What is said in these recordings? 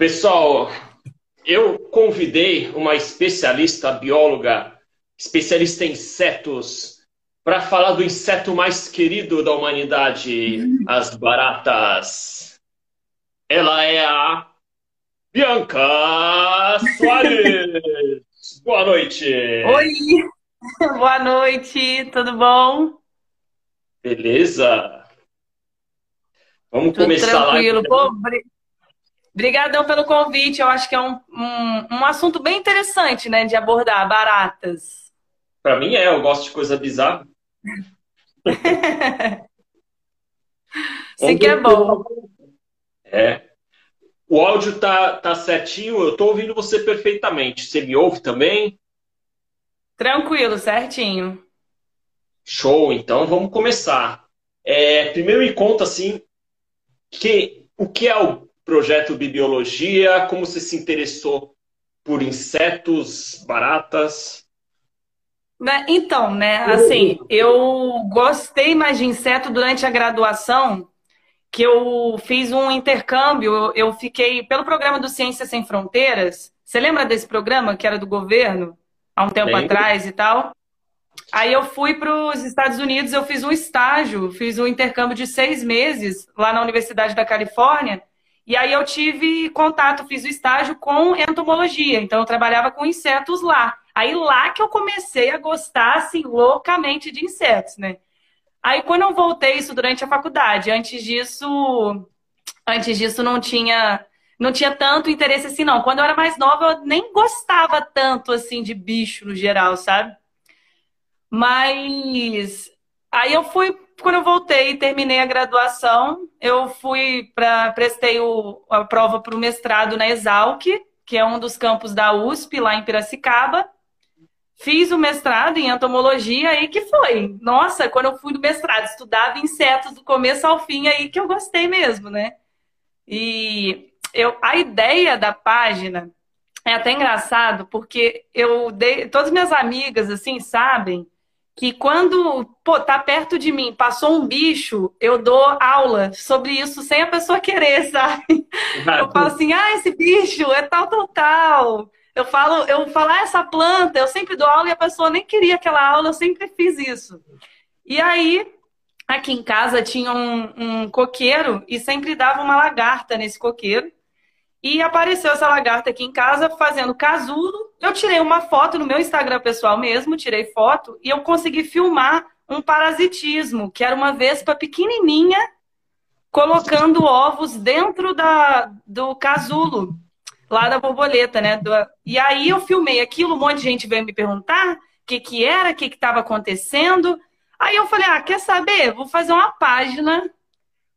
Pessoal, eu convidei uma especialista, bióloga, especialista em insetos, para falar do inseto mais querido da humanidade, as baratas. Ela é a Bianca Soares. Boa noite. Oi, boa noite, tudo bom? Beleza? Vamos Tudo começar tranquilo. lá. Pô, bri- Obrigadão pelo convite. Eu acho que é um, um, um assunto bem interessante, né, de abordar, baratas. Para mim é, eu gosto de coisa bizarra. Sim que é bom. É. O áudio tá, tá certinho, eu tô ouvindo você perfeitamente. Você me ouve também? Tranquilo, certinho. Show, então vamos começar. É, primeiro me conta assim, que, o que é o projeto Bibiologia, como você se interessou por insetos, baratas? Né, Então, né, assim, eu gostei mais de inseto durante a graduação, que eu fiz um intercâmbio, eu, fiquei pelo programa do Ciências Sem Fronteiras. Você lembra desse programa que era do governo, há um tempo Lembro. atrás e tal? Aí eu fui para os Estados Unidos, eu fiz um estágio, fiz um intercâmbio de seis meses lá na Universidade da Califórnia, e aí eu tive contato, fiz o estágio com entomologia, então eu trabalhava com insetos lá. Aí lá que eu comecei a gostar, assim, loucamente de insetos, né? Aí quando eu voltei, isso durante a faculdade, antes disso, antes disso não tinha, não tinha tanto interesse assim, não. Quando eu era mais nova, eu nem gostava tanto, assim, de bicho no geral, sabe? Mas aí eu fui, quando eu voltei e terminei a graduação, eu fui para prestei o, a prova para o mestrado na Exalc, que é um dos campos da USP, lá em Piracicaba. Fiz o mestrado em entomologia aí que foi. Nossa, quando eu fui no mestrado, estudava insetos do começo ao fim aí que eu gostei mesmo, né? E eu, a ideia da página é até engraçado, porque eu dei, todas minhas amigas assim sabem que quando, pô, tá perto de mim, passou um bicho, eu dou aula sobre isso sem a pessoa querer, sabe? Eu falo assim, ah, esse bicho é tal, tal, tal. Eu falo, eu falo, ah, essa planta, eu sempre dou aula e a pessoa nem queria aquela aula, eu sempre fiz isso. E aí, aqui em casa tinha um, um coqueiro e sempre dava uma lagarta nesse coqueiro. E apareceu essa lagarta aqui em casa fazendo casulo. Eu tirei uma foto no meu Instagram pessoal mesmo, tirei foto e eu consegui filmar um parasitismo, que era uma vespa pequenininha colocando ovos dentro da, do casulo, lá da borboleta, né? Do- e aí eu filmei aquilo, um monte de gente veio me perguntar o que que era, o que estava acontecendo. Aí eu falei, ah, quer saber? Vou fazer uma página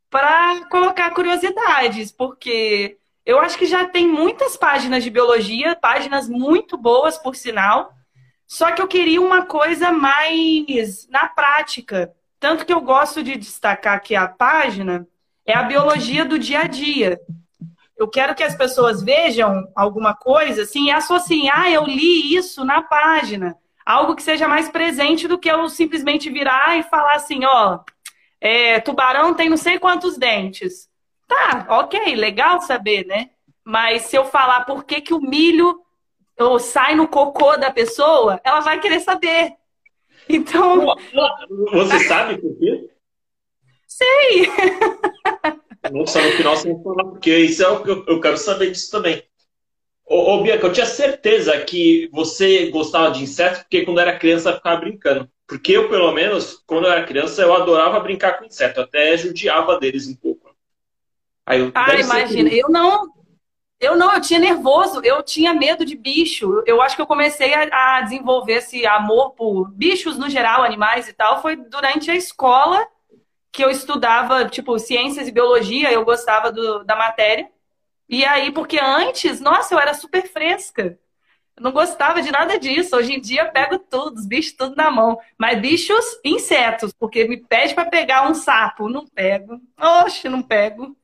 para colocar curiosidades, porque eu acho que já tem muitas páginas de biologia, páginas muito boas, por sinal. Só que eu queria uma coisa mais na prática. Tanto que eu gosto de destacar que a página é a biologia do dia a dia. Eu quero que as pessoas vejam alguma coisa assim e associem, ah, eu li isso na página. Algo que seja mais presente do que eu simplesmente virar e falar assim, ó, é, tubarão tem não sei quantos dentes. Tá, ok, legal saber, né? Mas se eu falar por que, que o milho ou sai no cocô da pessoa, ela vai querer saber. Então, Você sabe por quê? sei. Nossa, no final você vai falar, porque isso é o que eu, eu quero saber disso também. Ô, ô, Bianca, eu tinha certeza que você gostava de insetos porque quando era criança ficava brincando. Porque eu, pelo menos, quando eu era criança, eu adorava brincar com inseto, até judiava deles um pouco. Aí eu, Ah, imagina. Eu não, eu não, eu tinha nervoso, eu tinha medo de bicho. Eu acho que eu comecei a, a desenvolver esse amor por bichos no geral, animais e tal, foi durante a escola que eu estudava, tipo, ciências e biologia, eu gostava do- da matéria. E aí, porque antes, nossa, eu era super fresca. Eu não gostava de nada disso. Hoje em dia eu pego tudo, os bichos tudo na mão. Mas bichos, insetos, porque me pede para pegar um sapo, não pego. Oxe, não pego.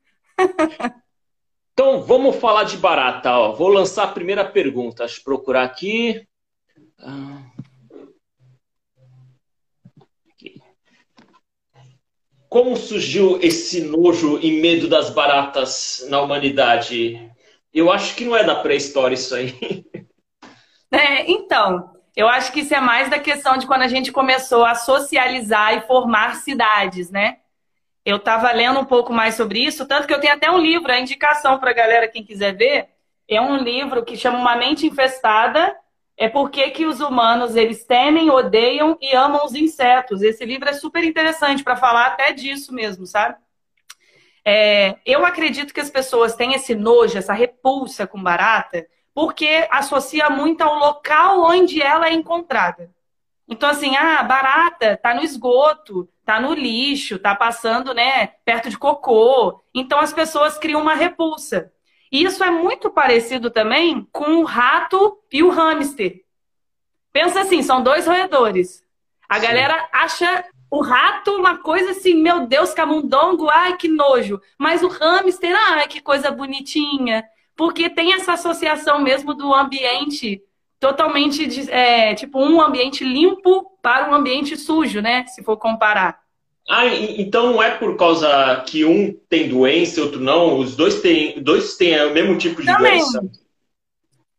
Então, vamos falar de barata. Ó. Vou lançar a primeira pergunta. Deixa eu procurar aqui. Ah. Como surgiu esse nojo e medo das baratas na humanidade? Eu acho que não é da pré-história isso aí. É, então, eu acho que isso é mais da questão de quando a gente começou a socializar e formar cidades, né? Eu estava lendo um pouco mais sobre isso, tanto que eu tenho até um livro, a indicação para a galera, quem quiser ver, é um livro que chama Uma Mente Infestada, é porque que os humanos eles temem, odeiam e amam os insetos. Esse livro é super interessante para falar até disso mesmo, sabe? É, eu acredito que as pessoas têm esse nojo, essa repulsa com barata, porque associa muito ao local onde ela é encontrada. Então, assim, ah, barata tá no esgoto, tá no lixo, tá passando, né, perto de cocô. Então, as pessoas criam uma repulsa. E isso é muito parecido também com o rato e o hamster. Pensa assim, são dois roedores. A Sim. galera acha o rato uma coisa assim, meu Deus, camundongo, ai que nojo. Mas o hamster, ai que coisa bonitinha. Porque tem essa associação mesmo do ambiente totalmente, é, tipo, um ambiente limpo para um ambiente sujo, né? Se for comparar. Ah, então não é por causa que um tem doença e outro não? Os dois têm, dois têm o mesmo tipo de também. doença?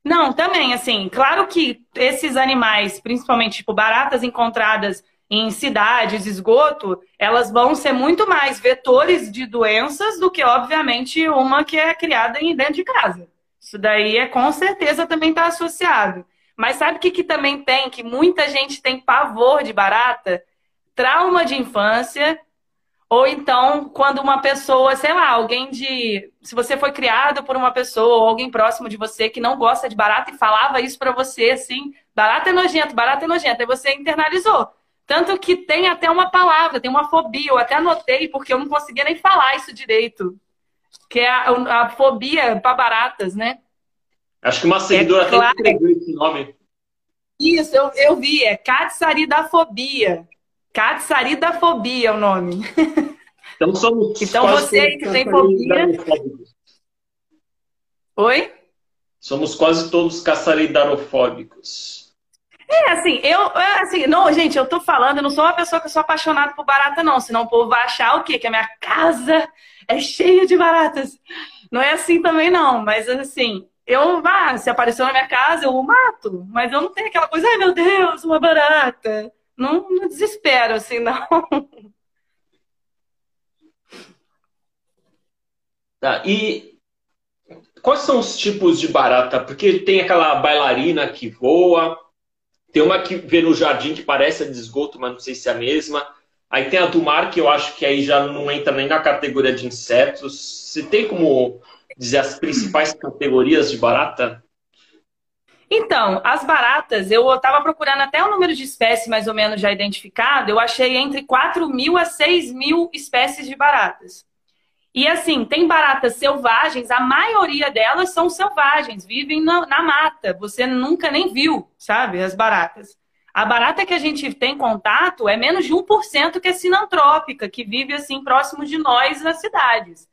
Não, também, assim, claro que esses animais, principalmente tipo baratas encontradas em cidades, esgoto, elas vão ser muito mais vetores de doenças do que, obviamente, uma que é criada dentro de casa. Isso daí é com certeza também está associado. Mas sabe o que, que também tem? Que muita gente tem pavor de barata? Trauma de infância. Ou então, quando uma pessoa, sei lá, alguém de. Se você foi criado por uma pessoa ou alguém próximo de você que não gosta de barata e falava isso para você, assim, barata é nojento, barata é nojento, aí você internalizou. Tanto que tem até uma palavra, tem uma fobia. Eu até anotei porque eu não conseguia nem falar isso direito. Que é a, a fobia para baratas, né? Acho que uma seguidora é até claro. escreveu esse nome. Isso, eu, eu vi. É Katsaridafobia. Katsaridafobia é o nome. Então somos Então você que tem fobia... Oi? Somos quase todos caçaridarofóbicos. É, assim, eu, é, assim, não, gente, eu tô falando, eu não sou uma pessoa que sou apaixonada por barata, não, senão o povo vai achar o quê? Que a minha casa é cheia de baratas. Não é assim também, não, mas assim, eu, ah, se apareceu na minha casa, eu o mato, mas eu não tenho aquela coisa, ai meu Deus, uma barata. Não, não desespero, assim, não. Tá, e quais são os tipos de barata? Porque tem aquela bailarina que voa, tem uma que vê no jardim que parece a de esgoto, mas não sei se é a mesma. Aí tem a do mar, que eu acho que aí já não entra nem na categoria de insetos. Você tem como dizer as principais categorias de barata? Então, as baratas, eu estava procurando até o número de espécies mais ou menos já identificado, eu achei entre 4 mil a 6 mil espécies de baratas. E assim, tem baratas selvagens, a maioria delas são selvagens, vivem na, na, mata. Você nunca nem viu, sabe, as baratas. A barata que a gente tem contato é menos de 1% que é sinantrópica, que vive assim próximo de nós nas cidades.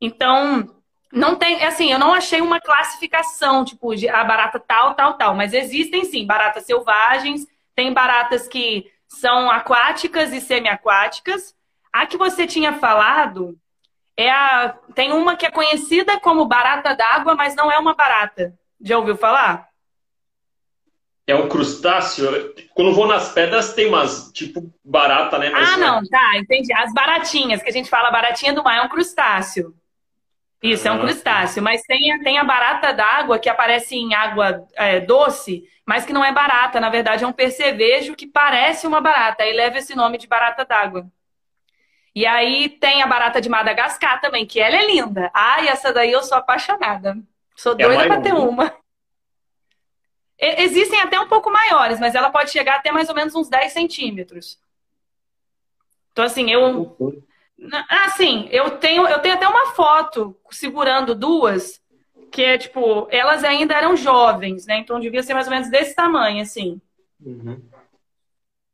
Então, não tem, assim, eu não achei uma classificação, tipo, de a barata tal, tal, tal, mas existem sim baratas selvagens, tem baratas que são aquáticas e semiaquáticas. A que você tinha falado, é a, tem uma que é conhecida como barata d'água, mas não é uma barata. Já ouviu falar? É um crustáceo. Quando vou nas pedras tem umas, tipo, barata, né? Mas ah, não, tá, entendi. As baratinhas, que a gente fala baratinha do mar, é um crustáceo. Isso, ah, é um crustáceo. Mas tem, tem a barata d'água que aparece em água é, doce, mas que não é barata. Na verdade, é um percevejo que parece uma barata. Aí leva esse nome de barata d'água. E aí tem a barata de Madagascar também, que ela é linda. Ai, essa daí eu sou apaixonada. Sou é doida é para ter uma. Existem até um pouco maiores, mas ela pode chegar até mais ou menos uns 10 centímetros. Então, assim, eu. Assim, eu tenho, eu tenho até uma foto segurando duas, que é tipo, elas ainda eram jovens, né? Então devia ser mais ou menos desse tamanho, assim. Uhum.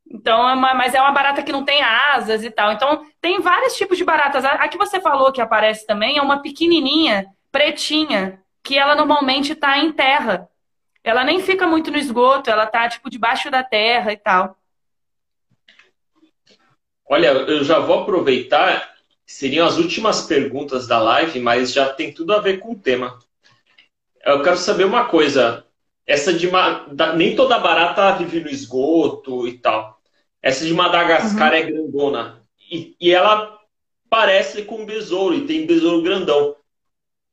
Então, é uma, mas é uma barata que não tem asas e tal. Então, tem vários tipos de baratas. A, que você falou que aparece também é uma pequenininha, pretinha, que ela normalmente está em terra. Ela nem fica muito no esgoto, ela tá tipo debaixo da terra e tal. Olha, eu já vou aproveitar, seriam as últimas perguntas da live, mas já tem tudo a ver com o tema. Eu quero saber uma coisa. Essa de nem toda barata vive no esgoto e tal. Essa de Madagascar uhum. é grandona e, e, ela parece com um besouro e tem besouro grandão.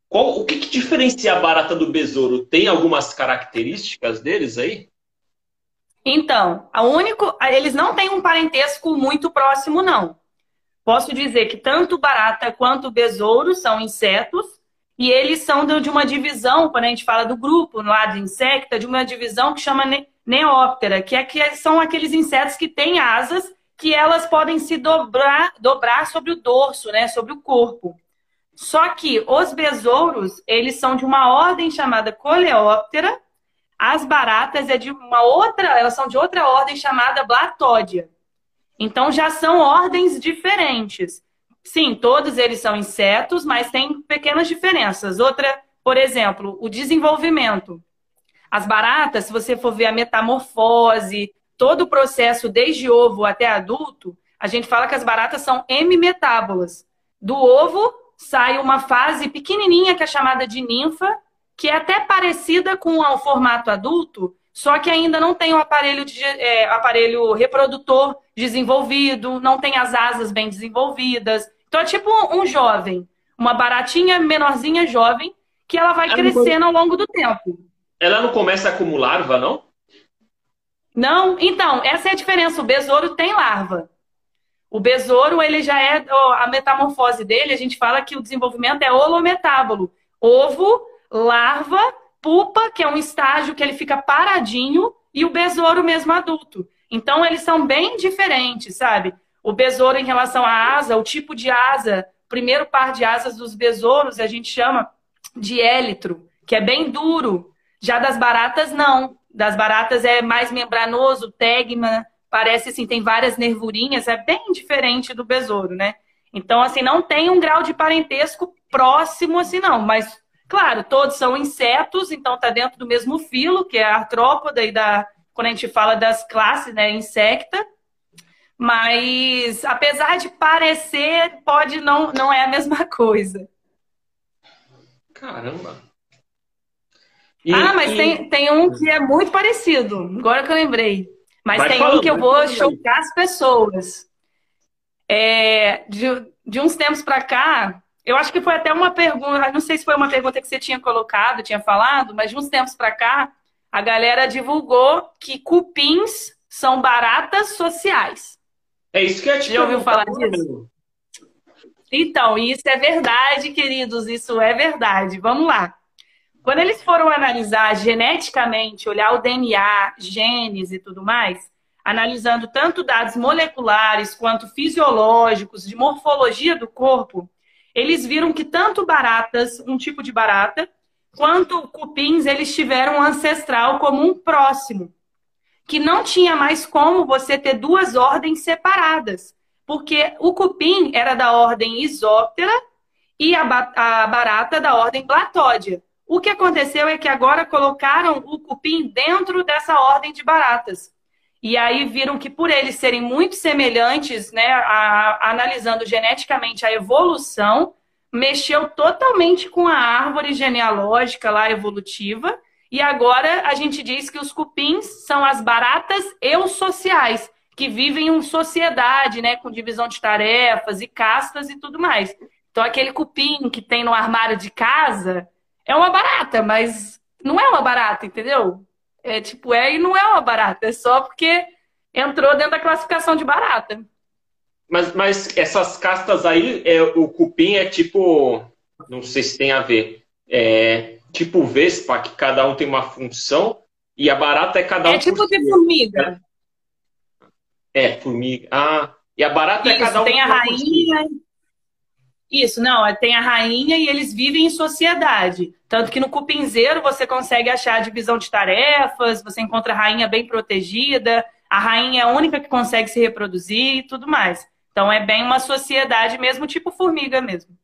Qual, o que, que diferencia a barata do besouro? Tem algumas características deles aí? Então, a único, eles não têm um parentesco muito próximo, não. Posso dizer que tanto barata quanto besouro são insetos e eles são de uma divisão, quando a gente fala do grupo lá de insecta, de uma divisão que chama neóptera, que, é, que são aqueles insetos que têm asas que elas podem se dobrar, dobrar sobre o dorso, né, sobre o corpo. Só que os besouros, eles são de uma ordem chamada Coleóptera, as baratas é de uma outra, elas são de outra ordem chamada Blatódia. Então já são ordens diferentes. Sim, todos eles são insetos, mas tem pequenas diferenças. Outra, por exemplo, o desenvolvimento. As baratas, se você for ver a metamorfose, todo o processo desde ovo até adulto, a gente fala que as baratas são hemimetábolas. Do ovo sai uma fase pequenininha que é chamada de ninfa, que é até parecida com o formato adulto, só que ainda não tem o aparelho, de, é, aparelho reprodutor desenvolvido, não tem as asas bem desenvolvidas. Então é tipo um jovem, uma baratinha menorzinha jovem, que ela vai ela crescendo não... ao longo do tempo. Ela não começa como larva, não? Não, então, essa é a diferença. O besouro tem larva. O besouro, ele já é a metamorfose dele, a gente fala que o desenvolvimento é holometábolo. Ovo, larva, pupa, que é um estágio que ele fica paradinho, e o besouro mesmo adulto. Então, eles são bem diferentes, sabe? O besouro em relação à asa, o tipo de asa, primeiro par de asas dos besouros a gente chama de élitro, que é bem duro. Já das baratas, não. Das baratas é mais membranoso, tegma, parece assim, tem várias nervurinhas, é bem diferente do besouro, né? Então, assim, não tem um grau de parentesco próximo assim, não, mas Claro, todos são insetos, então está dentro do mesmo filo, que é a artrópoda, e da, quando a gente fala das classes, né, insecta. Mas, apesar de parecer, pode não, não é a mesma coisa. Caramba! E, ah, mas e... tem, tem um que é muito parecido, agora que eu lembrei. Mas vai tem falando, um que eu vou chocar as pessoas. É, de, de uns tempos para cá, eu acho que foi até uma pergunta, não sei se foi uma pergunta que você tinha colocado, tinha falado, mas de uns tempos para cá, a galera divulgou que cupins são baratas sociais. É isso que eu te Já ouviu falar disso? Então, isso é verdade, queridos, isso é verdade. Vamos lá. Quando eles foram analisar geneticamente, olhar o DNA, genes e tudo mais, analisando tanto dados moleculares quanto fisiológicos, de morfologia do corpo, eles viram que tanto baratas, um tipo de barata, quanto cupins, eles tiveram um ancestral comum próximo, que não tinha mais como você ter duas ordens separadas, porque o cupim era da ordem Isóptera e a, barata da ordem Blatódia. O que aconteceu é que agora colocaram o cupim dentro dessa ordem de baratas. E aí viram que por eles serem muito semelhantes, né, a, a, analisando geneticamente a evolução, mexeu totalmente com a árvore genealógica lá evolutiva. E agora a gente diz que os cupins são as baratas eusociais, que vivem em sociedade, né, com divisão de tarefas e castas e tudo mais. Então aquele cupim que tem no armário de casa é uma barata, mas não é uma barata, entendeu? É tipo, é e não é uma barata, é só porque entrou dentro da classificação de barata. Mas, mas essas castas aí, é, o cupim é tipo, não sei se tem a ver, é tipo vespa, que cada um tem uma função, e a barata é cada um. É tipo de formiga. É, formiga. Ah, e a barata é Isso, é cada um. Tem a rainha. Isso, não, é, tem a rainha e eles vivem em sociedade. Tanto que no cupinzeiro você consegue achar a divisão de tarefas, você encontra a rainha bem protegida, a rainha é a única que consegue se reproduzir e tudo mais. Então é bem uma sociedade mesmo, tipo formiga mesmo.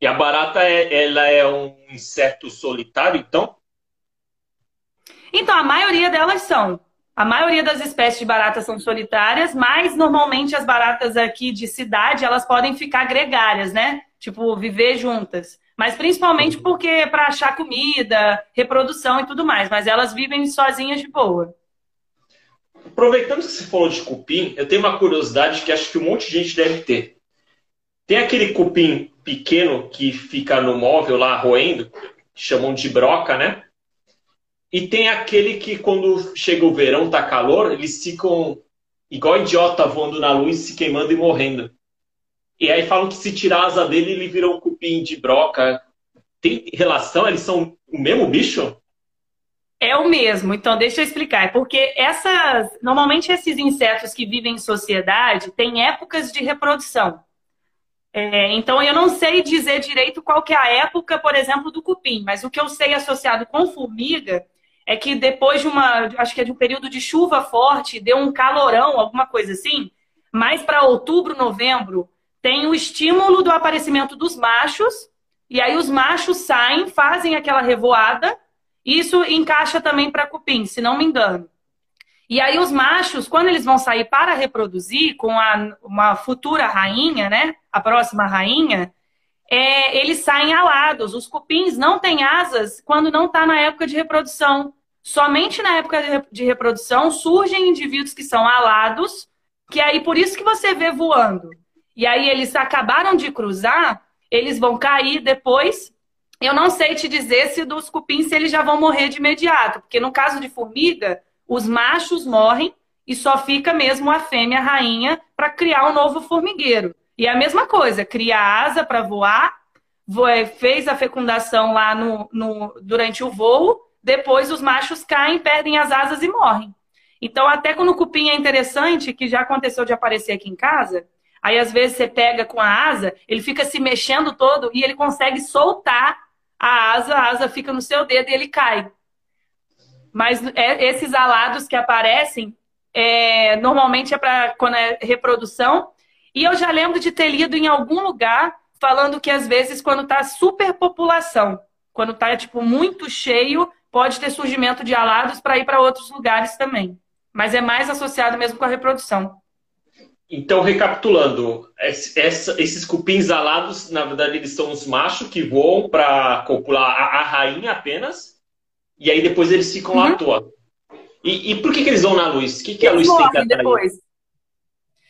E a barata, é, ela é um inseto solitário, então? Então, a maioria delas são. A maioria das espécies de baratas são solitárias, mas normalmente as baratas aqui de cidade, elas podem ficar gregárias, né? Tipo, viver juntas. Mas principalmente porque para achar comida, reprodução e tudo mais. Mas elas vivem sozinhas de boa. Aproveitando que você falou de cupim, eu tenho uma curiosidade que acho que um monte de gente deve ter. Tem aquele cupim pequeno que fica no móvel lá roendo, que chamam de broca, né? E tem aquele que quando chega o verão, tá calor, eles ficam igual idiota voando na luz, se queimando e morrendo. E aí falam que se tirar a asa dele, ele virou um cupim de broca. Tem relação? Eles são o mesmo bicho? É o mesmo. Então, deixa eu explicar. É porque essas, normalmente esses insetos que vivem em sociedade têm épocas de reprodução. É, então, eu não sei dizer direito qual que é a época, por exemplo, do cupim, mas o que eu sei associado com formiga é que depois de uma, acho que é de um período de chuva forte, deu um calorão, alguma coisa assim, mais para outubro, novembro, tem o estímulo do aparecimento dos machos, e aí os machos saem, fazem aquela revoada, isso encaixa também para cupim, se não me engano. E aí os machos, quando eles vão sair para reproduzir com a, uma futura rainha, né, a próxima rainha, é, eles saem alados. Os cupins não têm asas quando não está na época de reprodução. Somente na época de reprodução surgem indivíduos que são alados, que aí por isso que você vê voando. E aí eles acabaram de cruzar, eles vão cair depois. Eu não sei te dizer se dos cupins se eles já vão morrer de imediato, porque no caso de formiga, os machos morrem e só fica mesmo a fêmea a rainha para criar um novo formigueiro. E é a mesma coisa, cria asa para voar, fez a fecundação lá no, no, durante o voo, depois os machos caem, perdem as asas e morrem. Então, até quando o cupim é interessante, que já aconteceu de aparecer aqui em casa, aí às vezes você pega com a asa, ele fica se mexendo todo e ele consegue soltar a asa, a asa fica no seu dedo e ele cai. Mas é, esses alados que aparecem, é, normalmente é para quando é reprodução. E eu já lembro de ter lido em algum lugar falando que às vezes quando está superpopulação, quando está tipo muito cheio, pode ter surgimento de alados para ir para outros lugares também. Mas é mais associado mesmo com a reprodução. Então, recapitulando, esses cupins alados, na verdade, eles são os machos que voam para copular a, rainha apenas, e aí depois eles ficam uhum. lá à toa. E, e, por que, que eles vão na luz? O que, que a luz tem que atrair? Depois.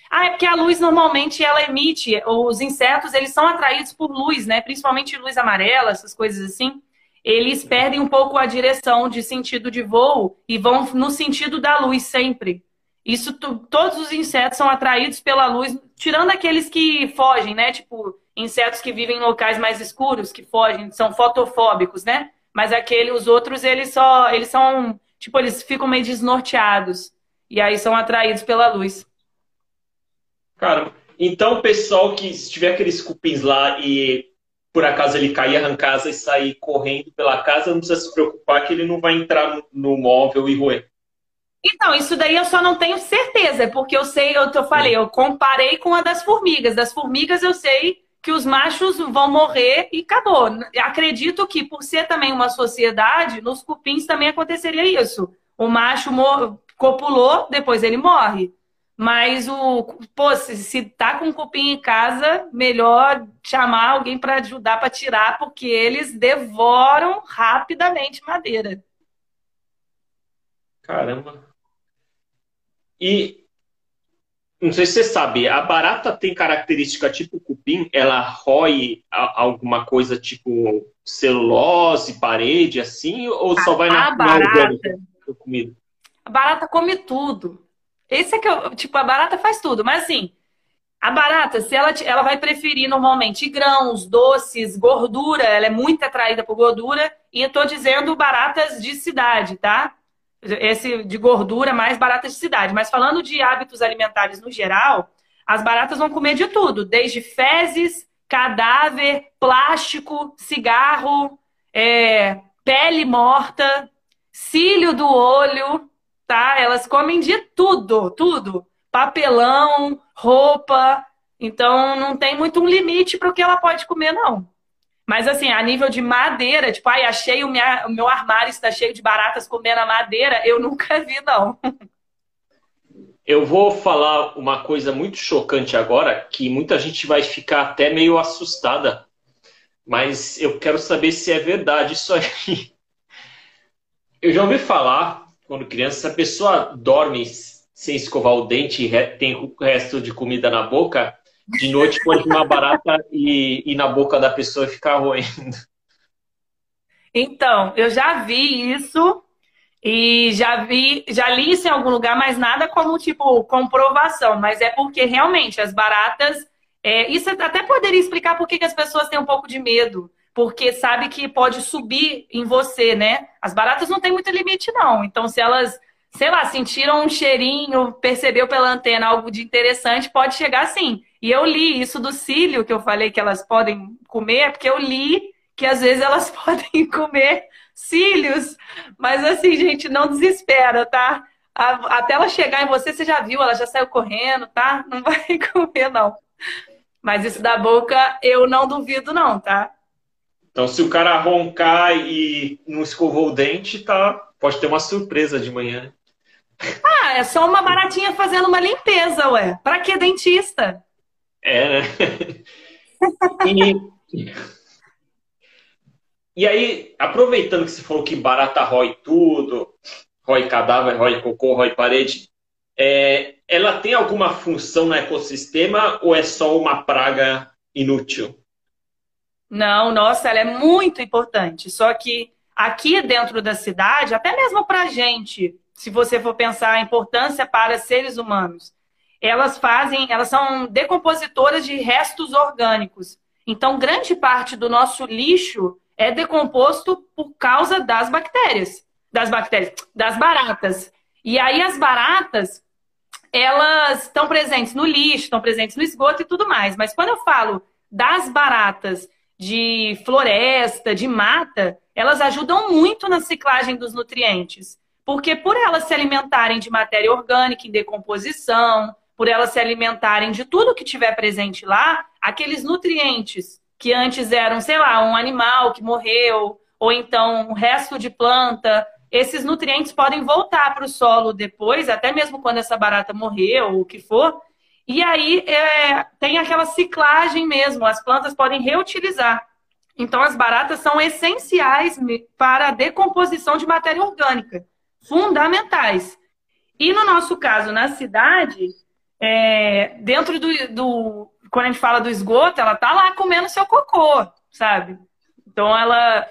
Ah, é porque a luz normalmente ela emite, os insetos eles são atraídos por luz, né? Principalmente luz amarela, essas coisas assim eles perdem um pouco a direção de sentido de voo e vão no sentido da luz sempre. Isso todos os insetos são atraídos pela luz, tirando aqueles que fogem, né? Tipo, insetos que vivem em locais mais escuros, que fogem, são fotofóbicos, né? Mas aquele, os outros, eles só, eles são, tipo, eles ficam meio desnorteados e aí são atraídos pela luz. Cara, então pessoal que tiver aqueles cupins lá e por acaso ele cair, arrancar asa e sair correndo pela casa, não precisa se preocupar que ele não vai entrar no, móvel e roer. Então, isso daí eu só não tenho certeza, porque eu sei, eu, eu falei, eu comparei com a das formigas. Das formigas eu sei que os machos vão morrer e acabou. Acredito que, por ser também uma sociedade, nos cupins também aconteceria isso. O macho copulou, depois ele morre. Mas o, pô, se, se tá com cupim em casa, melhor chamar alguém para ajudar para tirar, porque eles devoram rapidamente madeira. Caramba. E não sei se você sabe, a barata tem característica tipo cupim, ela rói alguma coisa tipo celulose, parede, assim, ou só vai na, a barata, na comida? A barata come tudo. Esse é que eu, tipo, a barata faz tudo, mas assim, a barata, se ela, ela vai preferir normalmente grãos, doces, gordura, ela é muito atraída por gordura, e eu tô dizendo baratas de cidade, tá? Esse de gordura, mais baratas de cidade. Mas falando de hábitos alimentares no geral, as baratas vão comer de tudo, desde fezes, cadáver, plástico, cigarro, é, pele morta, cílio do olho, tá? Elas comem de tudo, tudo. Papelão, roupa. Então não tem muito um limite para o que ela pode comer, não. Mas assim, a nível de madeira, tipo, ai, achei o, minha, o meu armário está cheio de baratas comendo a madeira, eu nunca vi, não. Eu vou falar uma coisa muito chocante agora, que muita gente vai ficar até meio assustada, mas eu quero saber se é verdade isso aí. Eu já ouvi falar, quando criança, se a pessoa dorme sem escovar o dente e tem o resto de comida na boca, de noite pode uma barata e na boca da pessoa e ficar roendo. Então, eu já vi isso e já vi, já li isso em algum lugar, mas nada como tipo comprovação. Mas é porque realmente as baratas. É, isso até poderia explicar por que as pessoas têm um pouco de medo. Porque sabe que pode subir em você, né? As baratas não têm muito limite, não. Então, se elas, sei lá, sentiram um cheirinho, percebeu pela antena algo de interessante, pode chegar assim. E eu li isso do cílio, que eu falei que elas podem comer, porque eu li que às vezes elas podem comer cílios. Mas assim, gente, não desespera, tá? Até ela chegar em você, você já viu, ela já saiu correndo, tá? Não vai comer, não. Mas isso da boca, eu não duvido, não, tá? Então, se o cara roncar e não escovou o dente, tá? Pode ter uma surpresa de manhã. Ah, é só uma baratinha fazendo uma limpeza, ué. Pra que dentista? É, né? E, e aí, aproveitando que você falou que barata rói tudo, rói cadáver, rói cocô, rói parede, é, ela tem alguma função no ecossistema ou é só uma praga inútil? Não, nossa, ela é muito importante. Só que aqui dentro da cidade, até mesmo para a gente, se você for pensar a importância para seres humanos, elas fazem, elas são decompositoras de restos orgânicos. Então, grande parte do nosso lixo é decomposto por causa das bactérias. Das bactérias, das baratas. E aí as baratas, elas estão presentes no lixo, estão presentes no esgoto e tudo mais. Mas quando eu falo das baratas de floresta, de mata, elas ajudam muito na ciclagem dos nutrientes. Porque por elas se alimentarem de matéria orgânica em decomposição, por elas se alimentarem de tudo que tiver presente lá, aqueles nutrientes que antes eram, sei lá, um animal que morreu, ou então um resto de planta, esses nutrientes podem voltar para o solo depois, até mesmo quando essa barata morreu ou o que for. E aí é, tem aquela ciclagem mesmo, as plantas podem reutilizar. Então, as baratas são essenciais para a decomposição de matéria orgânica, fundamentais. E no nosso caso, na cidade, é, dentro do, do, Quando a gente fala do esgoto, ela tá lá comendo seu cocô, sabe? Então ela.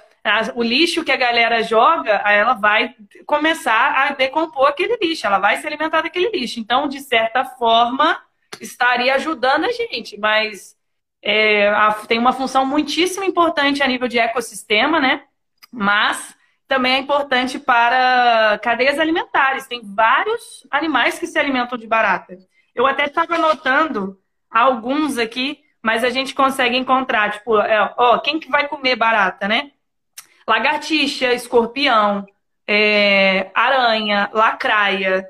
O lixo que a galera joga, ela vai começar a decompor aquele lixo, ela vai se alimentar daquele lixo. Então, de certa forma, estaria ajudando a gente, mas é, a, tem uma função muitíssimo importante a nível de ecossistema, né? Mas também é importante para cadeias alimentares. Tem vários animais que se alimentam de barata. Eu até estava anotando alguns aqui, mas a gente consegue encontrar, tipo, é, ó, quem que vai comer barata, né? Lagartixa, escorpião, é, aranha, lacraia.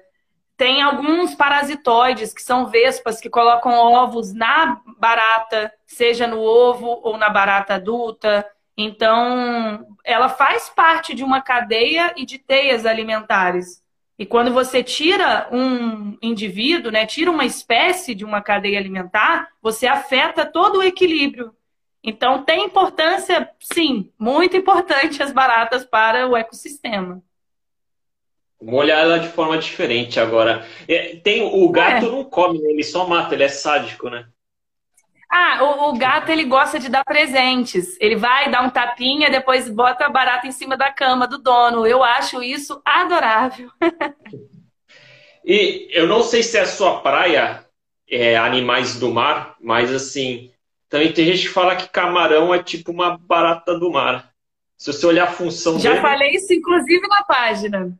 Tem alguns parasitoides, que são vespas, que colocam ovos na barata, seja no ovo ou na barata adulta. Então, ela faz parte de uma cadeia e de teias alimentares. E quando você tira um indivíduo, né, tira uma espécie de uma cadeia alimentar, você afeta todo o equilíbrio. Então tem importância, sim, muito importante as baratas para o ecossistema. Vou olhar ela de forma diferente agora. É, tem o gato é. não come, né? ele só mata, ele é sádico, né? Ah, o, o, gato ele gosta de dar presentes. Ele vai dar um tapinha, depois bota a barata em cima da cama do dono. Eu acho isso adorável. e eu não sei se é a sua praia, é, animais do mar, mas assim, também tem gente que fala que camarão é tipo uma barata do mar. Se você olhar a função Já dele... falei isso, inclusive, na página.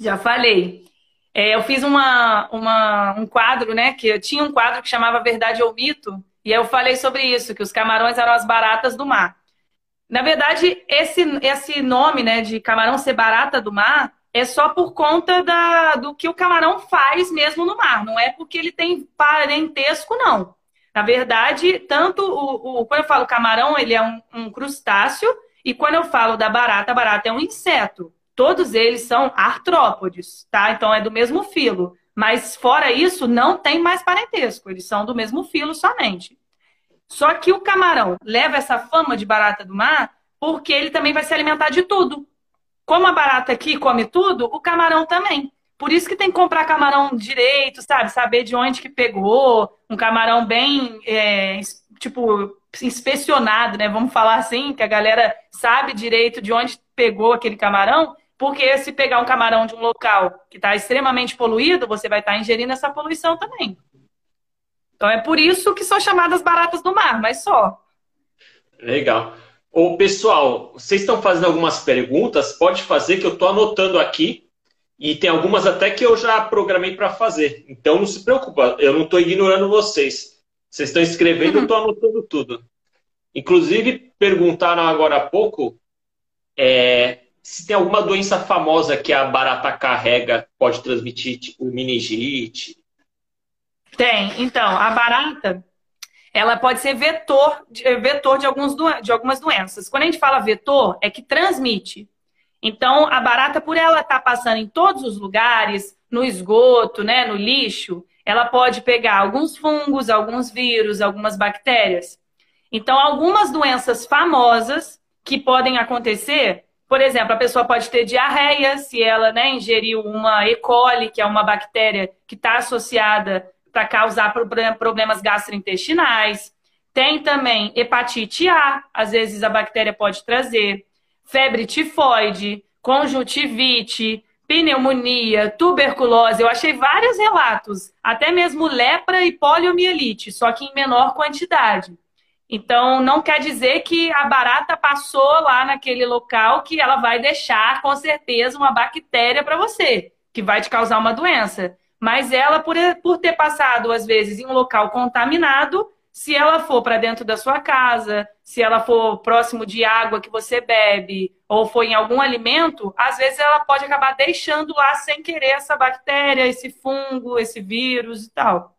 Já falei. É, eu fiz uma, uma, um quadro, né? Que eu tinha um quadro que chamava Verdade ou Mito, e eu falei sobre isso, que os camarões eram as baratas do mar. Na verdade, esse, esse nome né, de camarão ser barata do mar é só por conta da, do que o camarão faz mesmo no mar. Não é porque ele tem parentesco, não. Na verdade, tanto o, o quando eu falo camarão, ele é um, um crustáceo, e quando eu falo da barata, barata é um inseto. Todos eles são artrópodes, tá? Então é do mesmo filo. Mas fora isso, não tem mais parentesco. Eles são do mesmo filo somente. Só que o camarão leva essa fama de barata do mar porque ele também vai se alimentar de tudo. Como a barata aqui come tudo, o camarão também. Por isso que tem que comprar camarão direito, sabe? Saber de onde que pegou, um camarão bem, é, tipo, inspecionado, né? Vamos falar assim, que a galera sabe direito de onde pegou aquele camarão, porque se pegar um camarão de um local que está extremamente poluído, você vai estar tá ingerindo essa poluição também. Então é por isso que são chamadas baratas do mar, mas só. Legal. Ô, pessoal, vocês estão fazendo algumas perguntas? Pode fazer que eu estou anotando aqui. E tem algumas até que eu já programei para fazer. Então não se preocupa, eu não estou ignorando vocês. Vocês estão escrevendo, eu estou anotando tudo. Inclusive, perguntaram agora há pouco é, se tem alguma doença famosa que a barata carrega, pode transmitir, tipo meningite. Tem. Então, a barata, ela pode ser vetor, vetor de, alguns, de algumas doenças. Quando a gente fala vetor, é que transmite. Então, a barata, por ela estar tá passando em todos os lugares, no esgoto, né, no lixo, ela pode pegar alguns fungos, alguns vírus, algumas bactérias. Então, algumas doenças famosas que podem acontecer, por exemplo, a pessoa pode ter diarreia se ela né, ingeriu uma E. coli, que é uma bactéria que está associada para causar problemas gastrointestinais. Tem também hepatite A, às vezes a bactéria pode trazer febre tifoide, conjuntivite, pneumonia, tuberculose. Eu achei vários relatos, até mesmo lepra e poliomielite, só que em menor quantidade. Então, não quer dizer que a barata passou lá naquele local que ela vai deixar, com certeza, uma bactéria para você, que vai te causar uma doença. Mas ela, por, por ter passado, às vezes, em um local contaminado, se ela for para dentro da sua casa, se ela for próximo de água que você bebe, ou for em algum alimento, às vezes ela pode acabar deixando lá sem querer essa bactéria, esse fungo, esse vírus e tal.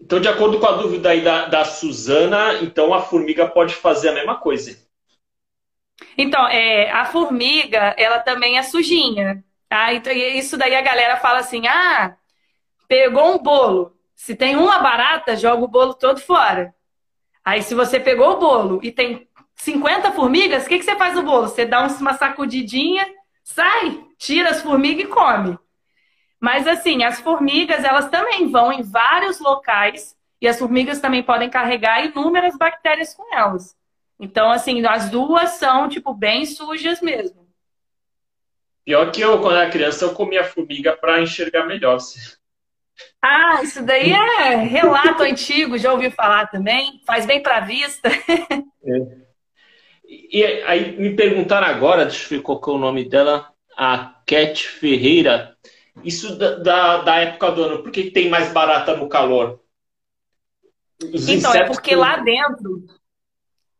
Então, de acordo com a dúvida aí da, da Suzana, então a formiga pode fazer a mesma coisa. Então, é, a formiga, ela também é sujinha. Tá? Então, isso daí a galera fala assim: ah, pegou um bolo, se tem uma barata, joga o bolo todo fora. Aí, se você pegou o bolo e tem 50 formigas, o que, que você faz no bolo? Você dá uma sacudidinha, sai, tira as formigas e come. Mas, assim, as formigas, elas também vão em vários locais e as formigas também podem carregar inúmeras bactérias com elas. Então, assim, as duas são, tipo, bem sujas mesmo. Pior que eu, quando era criança, eu comia formiga para enxergar melhor. Ah, isso daí é relato antigo, já ouviu falar também? Faz bem para a vista. É. E aí me perguntaram agora, deixa eu ver qual é o nome dela, a Cat Ferreira. Isso da, da, da, época do ano, por que tem mais barata no calor? Os então, é porque lá dentro,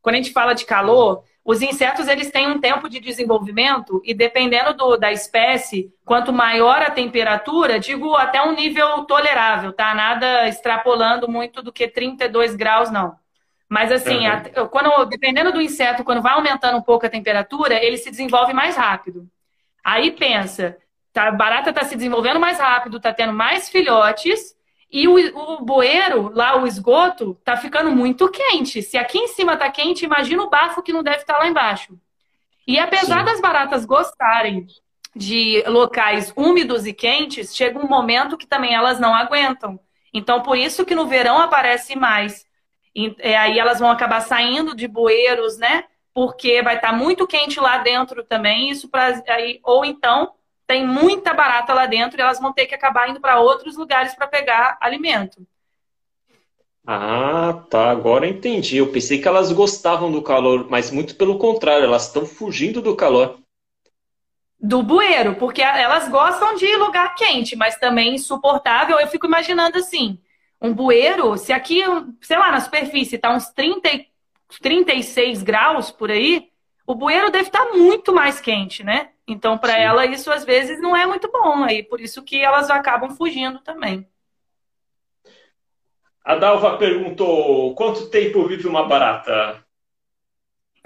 quando a gente fala de calor, os insetos eles têm um tempo de desenvolvimento e dependendo do, da espécie, quanto maior a temperatura, digo até um nível tolerável, tá? Nada extrapolando muito do que 32 graus, não. Mas assim, uhum. a, quando, dependendo do inseto, quando vai aumentando um pouco a temperatura, ele se desenvolve mais rápido. Aí pensa, tá, a barata está se desenvolvendo mais rápido, está tendo mais filhotes, e o, o bueiro, lá o esgoto, tá ficando muito quente. Se aqui em cima tá quente, imagina o bafo que não deve estar tá lá embaixo. E apesar Sim. das baratas gostarem de locais úmidos e quentes, chega um momento que também elas não aguentam. Então, por isso que no verão aparece mais. E, é, aí elas vão acabar saindo de bueiros, né? Porque vai estar tá muito quente lá dentro também. Isso pra, aí, ou então tem muita barata lá dentro e elas vão ter que acabar indo para outros lugares para pegar alimento. Ah, tá. Agora entendi. Eu pensei que elas gostavam do calor, mas muito pelo contrário, elas estão fugindo do calor. Do bueiro, porque elas gostam de lugar quente, mas também insuportável. Eu fico imaginando assim: um bueiro, se aqui, sei lá, na superfície está uns 30, 36 graus por aí, o bueiro deve estar tá muito mais quente, né? Então, para ela, isso às vezes não é muito bom, aí por isso que elas acabam fugindo também. A Dalva perguntou: quanto tempo vive uma barata?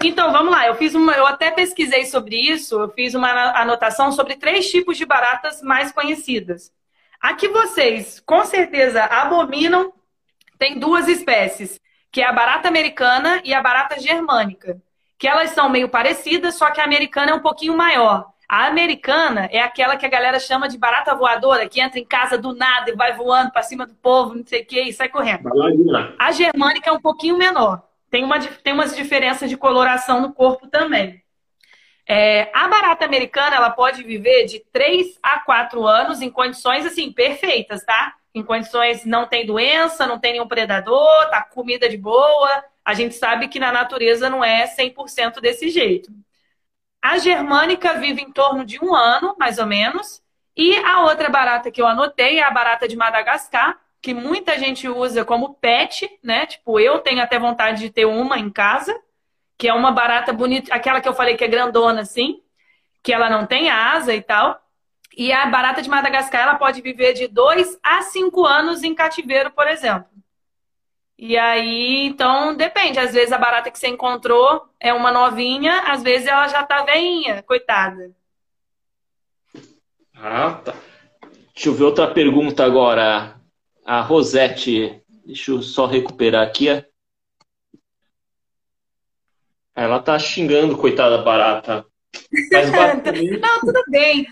Então, vamos lá. Eu fiz uma, eu até pesquisei sobre isso. Eu fiz uma anotação sobre três tipos de baratas mais conhecidas. A que vocês, com certeza, abominam, tem duas espécies, que é a barata americana e a barata germânica. Que elas são meio parecidas, só que a americana é um pouquinho maior. A americana é aquela que a galera chama de barata voadora, que entra em casa do nada e vai voando para cima do povo, não sei o que, e sai correndo. A germânica é um pouquinho menor. Tem, uma, tem umas diferenças de coloração no corpo também. É, a barata americana ela pode viver de 3 a 4 anos em condições assim perfeitas, tá? Em condições não tem doença, não tem nenhum predador, tá comida de boa. A gente sabe que na natureza não é 100% desse jeito. A germânica vive em torno de um ano, mais ou menos. E a outra barata que eu anotei é a barata de Madagascar, que muita gente usa como pet, né? Tipo, eu tenho até vontade de ter uma em casa, que é uma barata bonita, aquela que eu falei que é grandona, assim, que ela não tem asa e tal. E a barata de Madagascar, ela pode viver de dois a cinco anos em cativeiro, por exemplo. E aí, então, depende. Às vezes a barata que você encontrou é uma novinha, às vezes ela já tá veinha, coitada. Ah, tá. Deixa eu ver outra pergunta agora. A Rosete, deixa eu só recuperar aqui. Ela tá xingando, coitada barata. Mas Não, tudo bem.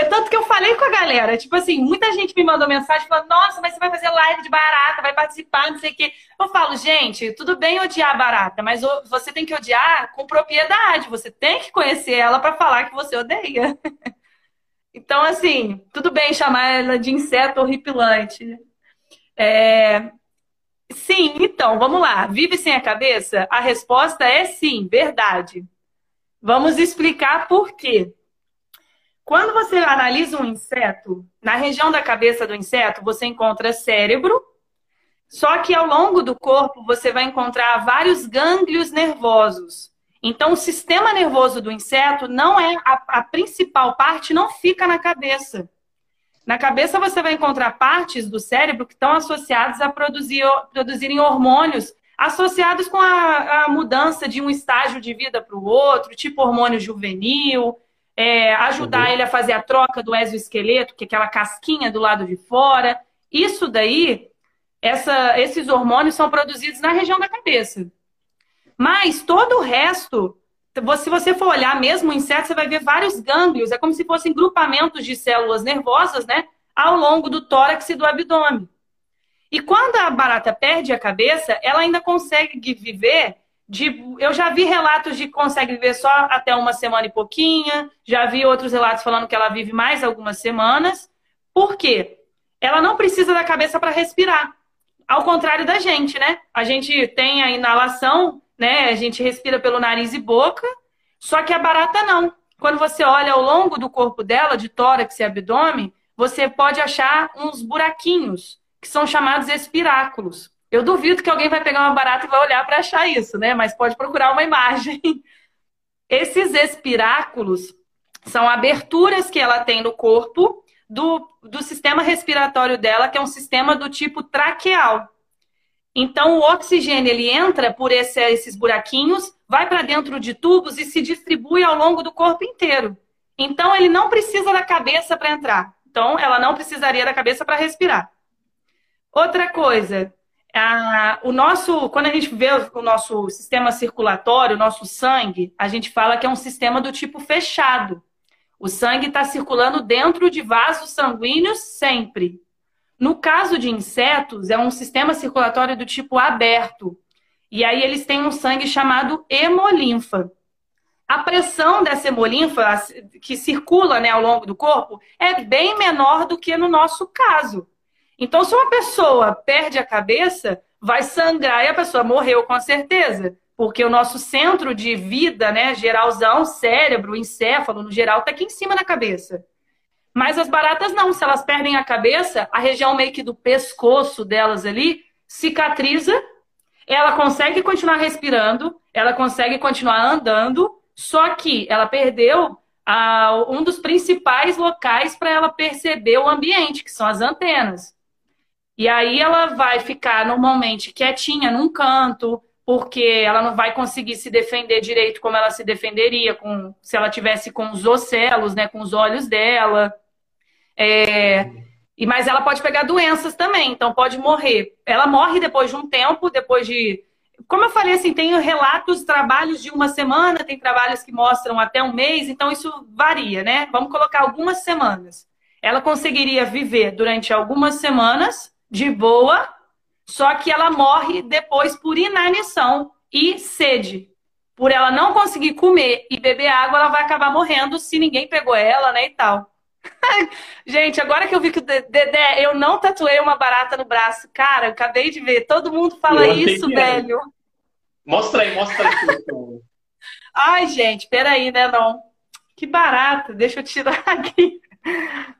É tanto que eu falei com a galera, tipo assim, muita gente me mandou mensagem falando, nossa, mas você vai fazer live de barata, vai participar, não sei o quê. Eu falo, gente, tudo bem odiar barata, mas você tem que odiar com propriedade, você tem que conhecer ela para falar que você odeia. então, assim, tudo bem chamar ela de inseto horripilante. É... Sim, então, vamos lá. Vive sem a cabeça? A resposta é sim, verdade. Vamos explicar por quê. Quando você analisa um inseto, na região da cabeça do inseto, você encontra cérebro, só que ao longo do corpo você vai encontrar vários gânglios nervosos. Então, o sistema nervoso do inseto não é a, a principal parte, não fica na cabeça. Na cabeça você vai encontrar partes do cérebro que estão associadas a produzir, produzirem hormônios associados com a, a mudança de um estágio de vida para o outro, tipo hormônio juvenil, é, ajudar uhum. ele a fazer a troca do exoesqueleto, que é aquela casquinha do lado de fora. Isso daí, essa, esses hormônios são produzidos na região da cabeça. Mas todo o resto, se você for olhar mesmo o inseto, você vai ver vários gânglios, é como se fossem grupamentos de células nervosas, né? Ao longo do tórax e do abdômen. E quando a barata perde a cabeça, ela ainda consegue viver de, eu já vi relatos de que consegue viver só até uma semana e pouquinha, já vi outros relatos falando que ela vive mais algumas semanas. Por quê? Ela não precisa da cabeça para respirar. Ao contrário da gente, né? A gente tem a inalação, né? A gente respira pelo nariz e boca, só que a barata não. Quando você olha ao longo do corpo dela, de tórax e abdômen, você pode achar uns buraquinhos, que são chamados espiráculos. Eu duvido que alguém vai pegar uma barata e vai olhar para achar isso, né? Mas pode procurar uma imagem. Esses espiráculos são aberturas que ela tem no corpo do, do sistema respiratório dela, que é um sistema do tipo traqueal. Então, o oxigênio ele entra por esse, esses buraquinhos, vai para dentro de tubos e se distribui ao longo do corpo inteiro. Então, ele não precisa da cabeça para entrar. Então, ela não precisaria da cabeça para respirar. Outra coisa, a, o nosso, quando a gente vê o nosso sistema circulatório, o nosso sangue, a gente fala que é um sistema do tipo fechado. O sangue está circulando dentro de vasos sanguíneos sempre. No caso de insetos, é um sistema circulatório do tipo aberto. E aí eles têm um sangue chamado hemolinfa. A pressão dessa hemolinfa que circula né, ao longo do corpo é bem menor do que no nosso caso. Então, se uma pessoa perde a cabeça, vai sangrar e a pessoa morreu com certeza. Porque o nosso centro de vida, né, geralzão, cérebro, encéfalo, no geral, está aqui em cima da cabeça. Mas as baratas não, se elas perdem a cabeça, a região meio que do pescoço delas ali cicatriza, ela consegue continuar respirando, ela consegue continuar andando, só que ela perdeu ah, um dos principais locais para ela perceber o ambiente, que são as antenas. E aí ela vai ficar normalmente quietinha num canto, porque ela não vai conseguir se defender direito como ela se defenderia com, se ela tivesse com os ocelos, né, com os olhos dela. É, E, mas ela pode pegar doenças também, então pode morrer. Ela morre depois de um tempo, depois de. Como eu falei, assim, tem relatos, trabalhos de uma semana, tem trabalhos que mostram até um mês, então isso varia, né? Vamos colocar algumas semanas. Ela conseguiria viver durante algumas semanas, de boa, só que ela morre depois por inanição e sede. Por ela não conseguir comer e beber água, ela vai acabar morrendo se ninguém pegou ela, né, e tal. Gente, agora que eu vi que o Dedé, eu não tatuei uma barata no braço. Cara, eu acabei de ver. Todo mundo fala isso, velho. Mostra aí, mostra aí. Ai, gente, peraí, né, não. Que barata. Deixa eu tirar aqui.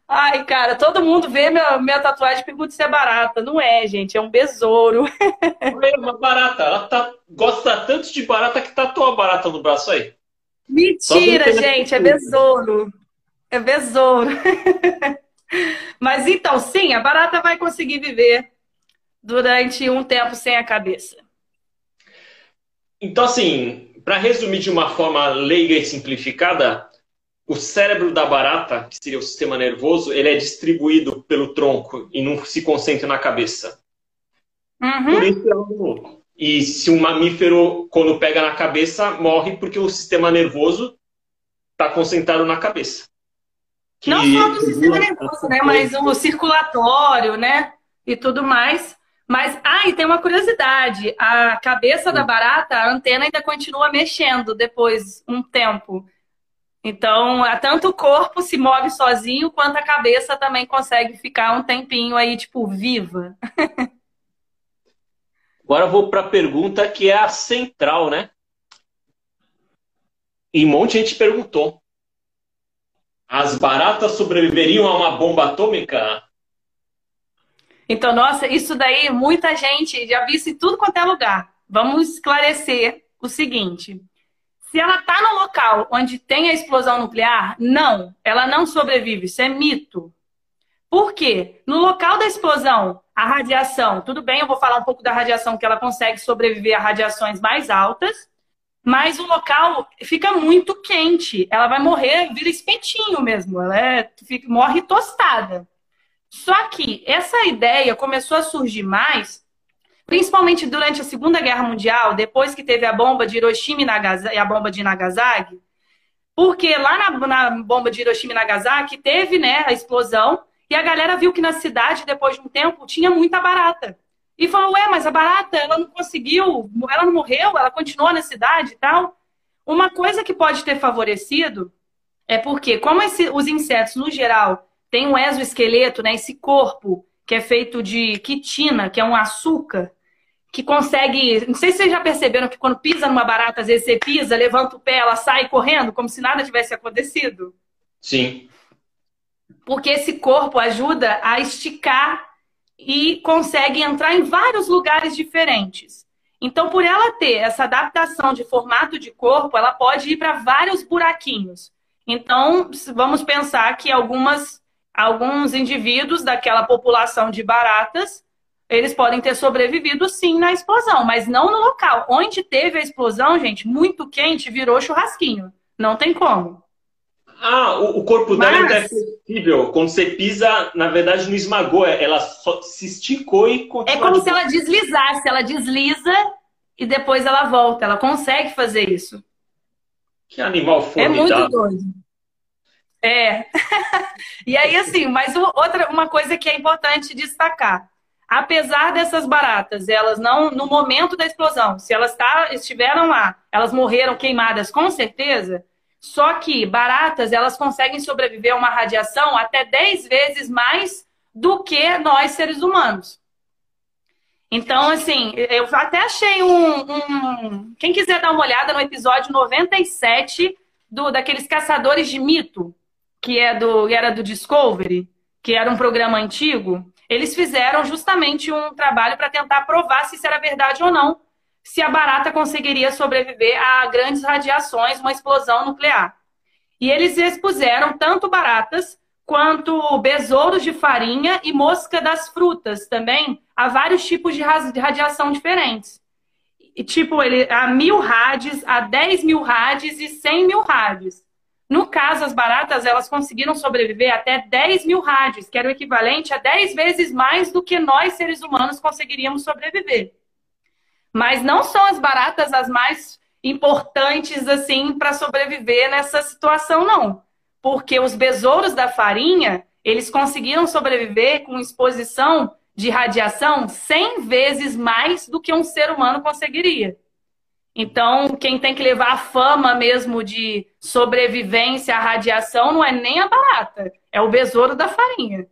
Ai, cara, todo mundo vê minha, minha tatuagem e pergunta se é barata. Não é, gente, é um besouro. É uma barata. Ela tá, gosta tanto de barata que tatua a barata no braço aí. Mentira, gente, é besouro. É besouro. Mas então, sim, a barata vai conseguir viver durante um tempo sem a cabeça. Então, assim, para resumir de uma forma leiga e simplificada, o cérebro da barata, que seria o sistema nervoso, ele é distribuído pelo tronco e não se concentra na cabeça. Uhum. Por isso é um E se um mamífero, quando pega na cabeça, morre porque o sistema nervoso está concentrado na cabeça. Que Não só do sistema nervoso, né? Mas o circulatório, né? E tudo mais. Mas, ah, e tem uma curiosidade. A cabeça da barata, a antena ainda continua mexendo depois um tempo. Então, tanto o corpo se move sozinho, quanto a cabeça também consegue ficar um tempinho aí, tipo, viva. Agora eu vou para a pergunta que é a central, né? E um monte de gente perguntou. As baratas sobreviveriam a uma bomba atômica? Então, nossa, isso daí muita gente já viu isso em tudo quanto é lugar. Vamos esclarecer o seguinte. Se ela está no local onde tem a explosão nuclear, não, ela não sobrevive. Isso é mito. Por quê? No local da explosão, a radiação, tudo bem, eu vou falar um pouco da radiação que ela consegue sobreviver a radiações mais altas, mas o local fica muito quente. Ela vai morrer, vira espetinho mesmo. Ela é, fica, morre tostada. Só que essa ideia começou a surgir mais, principalmente durante a Segunda Guerra Mundial, depois que teve a bomba de Hiroshima e, a bomba de Nagasaki, porque lá na, na, bomba de Hiroshima e Nagasaki teve né, a explosão e a galera viu que na cidade, depois de um tempo, tinha muita barata. E falou, ué, mas a barata, ela não conseguiu, ela não morreu, ela continuou na cidade e tal. Uma coisa que pode ter favorecido é porque, como esse, os insetos, no geral, têm um exoesqueleto, né, esse corpo que é feito de quitina, que é um açúcar, que consegue. Não sei se vocês já perceberam que quando pisa numa barata, às vezes você pisa, levanta o pé, ela sai correndo, como se nada tivesse acontecido. Sim. Porque esse corpo ajuda a esticar e consegue entrar em vários lugares diferentes. Então, por ela ter essa adaptação de formato de corpo, ela pode ir para vários buraquinhos. Então, vamos pensar que algumas, alguns indivíduos daquela população de baratas, eles podem ter sobrevivido sim na explosão, mas não no local. Onde teve a explosão, gente, muito quente, virou churrasquinho. Não tem como. Ah, o, o corpo Mas... dela é flexível. Quando você pisa, na verdade, não esmagou. Ela só se esticou e continuou. É como de... se ela deslizasse. Ela desliza e depois ela volta. Ela consegue fazer isso. Que animal formidável. É muito doido. É. e aí, assim, mas outra, uma coisa que é importante destacar. Apesar dessas baratas, elas não, no momento da explosão, se elas tá, estiveram lá, elas morreram queimadas com certeza, só que baratas, elas conseguem sobreviver a uma radiação até 10 vezes mais do que nós, seres humanos. Então, assim, eu até achei um, um, Quem quiser dar uma olhada no episódio 97 do, daqueles caçadores de mito, que é do, era do Discovery, que era um programa antigo, eles fizeram justamente um trabalho para tentar provar se isso era verdade ou não se a barata conseguiria sobreviver a grandes radiações, uma explosão nuclear. E eles expuseram tanto baratas quanto besouros de farinha e mosca das frutas também a vários tipos de radiação diferentes. E, tipo, ele, a mil rádios, a 10 mil rádios e 100 mil rádios. No caso, as baratas, elas conseguiram sobreviver até 10 mil rádios, que era o equivalente a 10 vezes mais do que nós, seres humanos, conseguiríamos sobreviver. Mas não são as baratas as mais importantes, assim, para sobreviver nessa situação, não. Porque os besouros da farinha, eles conseguiram sobreviver com exposição de radiação 100 vezes mais do que um ser humano conseguiria. Então, quem tem que levar a fama mesmo de sobrevivência à radiação não é nem a barata, é o besouro da farinha.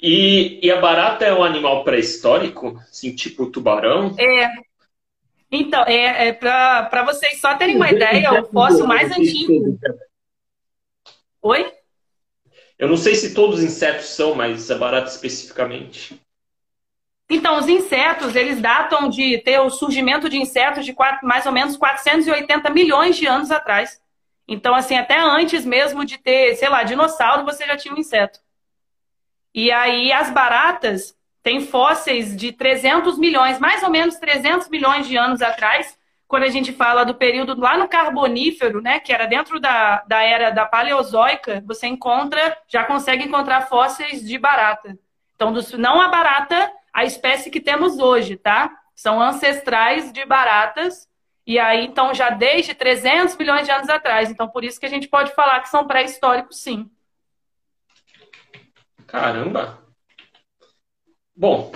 E, e a barata é um animal pré-histórico? Assim, tipo tubarão? É. Então, é, é para vocês só terem uma ideia, o fóssil mais antigo. Oi? Eu não sei se todos os insetos são, mas a barata especificamente. Então, os insetos, eles datam de ter o surgimento de insetos de quatro, mais ou menos 480 milhões de anos atrás. Então, assim, até antes mesmo de ter, sei lá, dinossauro, você já tinha um inseto. E aí, as baratas têm fósseis de 300 milhões, mais ou menos 300 milhões de anos atrás, quando a gente fala do período lá no Carbonífero, né, que era dentro da, da era da Paleozoica, você encontra, já consegue encontrar fósseis de barata. Então, dos, não a barata a espécie que temos hoje, tá? São ancestrais de baratas. E aí, então, já desde 300 milhões de anos atrás. Então, por isso que a gente pode falar que são pré-históricos, sim. Caramba! Bom,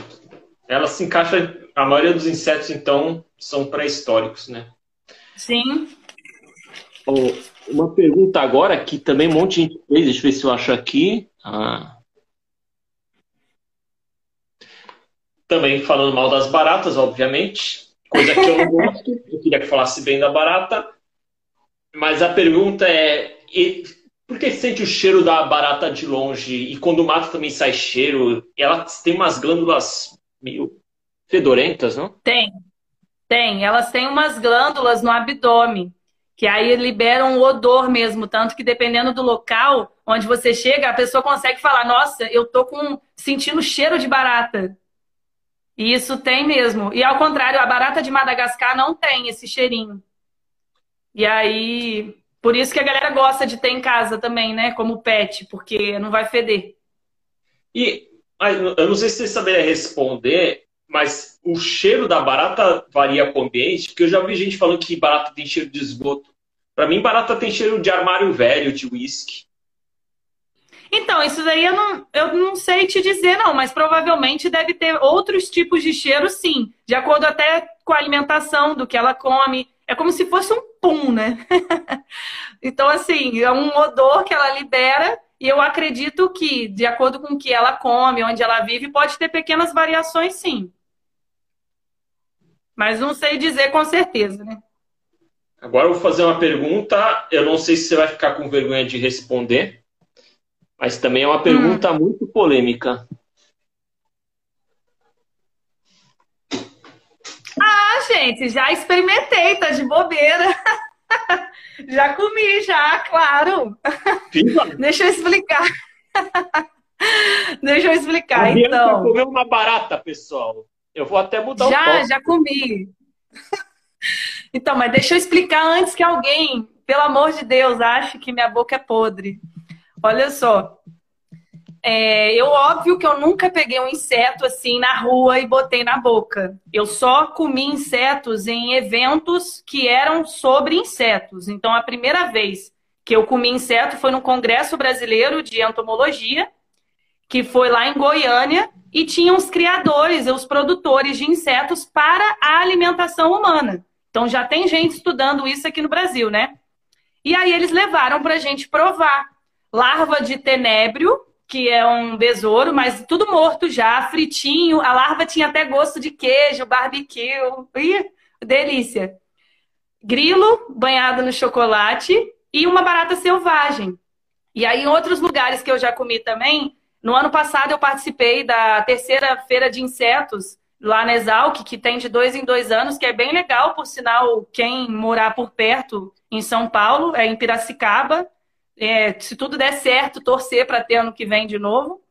ela se encaixa. A maioria dos insetos, então, são pré-históricos, né? Sim. uma pergunta agora que também um monte de gente fez. Deixa eu ver se eu acho aqui. Ah. Também falando mal das baratas, obviamente. Coisa que eu não gosto. Eu queria que falasse bem da barata. Mas a pergunta é: por que sente o cheiro da barata de longe? E quando o mato também sai cheiro, ela tem umas glândulas meio fedorentas, não? Tem. Tem. Elas têm umas glândulas no abdômen, que aí liberam o odor mesmo. Tanto que dependendo do local onde você chega, a pessoa consegue falar: Nossa, eu tô com sentindo cheiro de barata. Isso tem mesmo. E ao contrário, a barata de Madagascar não tem esse cheirinho. E aí, por isso que a galera gosta de ter em casa também, né? Como pet, porque não vai feder. E eu não sei se você saberia responder, mas o cheiro da barata varia com o ambiente, porque eu já vi gente falando que barata tem cheiro de esgoto. Para mim, barata tem cheiro de armário velho, de uísque. Então, isso daí eu não, eu não sei te dizer, não, mas provavelmente deve ter outros tipos de cheiro, sim, de acordo até com a alimentação, do que ela come. É como se fosse um pum, né? então, assim, é um odor que ela libera, e eu acredito que, de acordo com o que ela come, onde ela vive, pode ter pequenas variações, sim. Mas não sei dizer com certeza, né? Agora eu vou fazer uma pergunta, eu não sei se você vai ficar com vergonha de responder. Mas também é uma pergunta hum. muito polêmica. Ah, gente, já experimentei, tá de bobeira. já comi, já, claro. Deixa eu explicar. Deixa eu explicar, a então. comeu uma barata, pessoal. Eu vou até mudar já, o Já, já comi. então, mas deixa eu explicar antes que alguém, pelo amor de Deus, ache que minha boca é podre. Olha só. É, eu, óbvio que eu nunca peguei um inseto assim na rua e botei na boca. Eu só comi insetos em eventos que eram sobre insetos. Então, a primeira vez que eu comi inseto foi no Congresso Brasileiro de Entomologia, que foi lá em Goiânia, e tinha os criadores, os produtores de insetos para a alimentação humana. Então, já tem gente estudando isso aqui no Brasil, né? E aí eles levaram para a gente provar larva de tenébrio, que é um besouro, mas tudo morto já, fritinho. A larva tinha até gosto de queijo, barbecue. Ih, delícia. Grilo banhado no chocolate e uma barata selvagem. E aí, em outros lugares que eu já comi também, no ano passado eu participei da terceira feira de insetos lá na Exalc, que tem de dois em dois anos, que é bem legal, por sinal, quem morar por perto em São Paulo, é em Piracicaba, é, se tudo der certo, torcer para ter ano que vem de novo.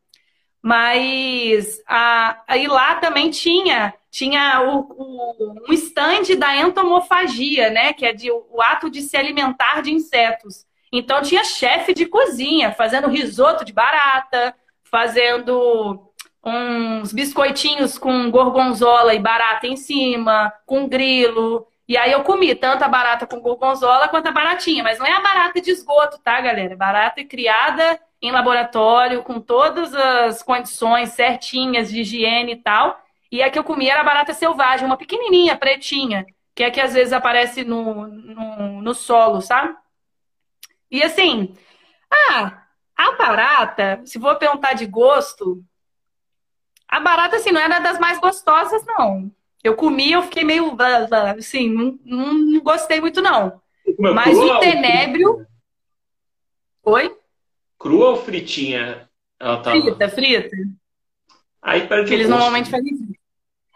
Mas a, aí lá também tinha tinha o, o, um stand da entomofagia, né? Que é de, o ato de se alimentar de insetos. Então tinha chefe de cozinha fazendo risoto de barata, fazendo uns biscoitinhos com gorgonzola e barata em cima, com grilo. E aí eu comi tanto a barata com gorgonzola quanto a baratinha, mas não é a barata de esgoto, tá, galera? Barata criada em laboratório, com todas as condições certinhas de higiene e tal. E a que eu comi era a barata selvagem, uma pequenininha, pretinha, que é que às vezes aparece no, no, no solo, sabe? E assim, ah, a barata, se for perguntar de gosto, a barata, assim, não era das mais gostosas, não. Eu comi, eu fiquei meio, assim, não, não gostei muito, não. Mas o tenébrio... Oi? Crua ou fritinha? Ela tava... Frita, frita. Aí perde Eles normalmente fazem frita.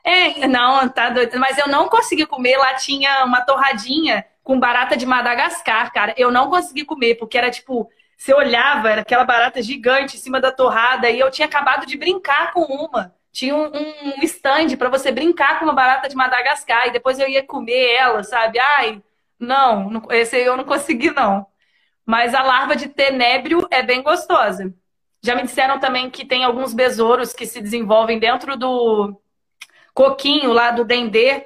É, não, tá doido. Mas eu não consegui comer. Lá tinha uma torradinha com barata de Madagascar, cara. Eu não consegui comer, porque era tipo. Você olhava, era aquela barata gigante em cima da torrada, e eu tinha acabado de brincar com uma. Tinha um, um stand para você brincar com uma barata de Madagascar, e depois eu ia comer ela, sabe? Ai, não, esse eu não consegui, não. Mas a larva de tenébrio é bem gostosa. Já me disseram também que tem alguns besouros que se desenvolvem dentro do coquinho lá do dendê.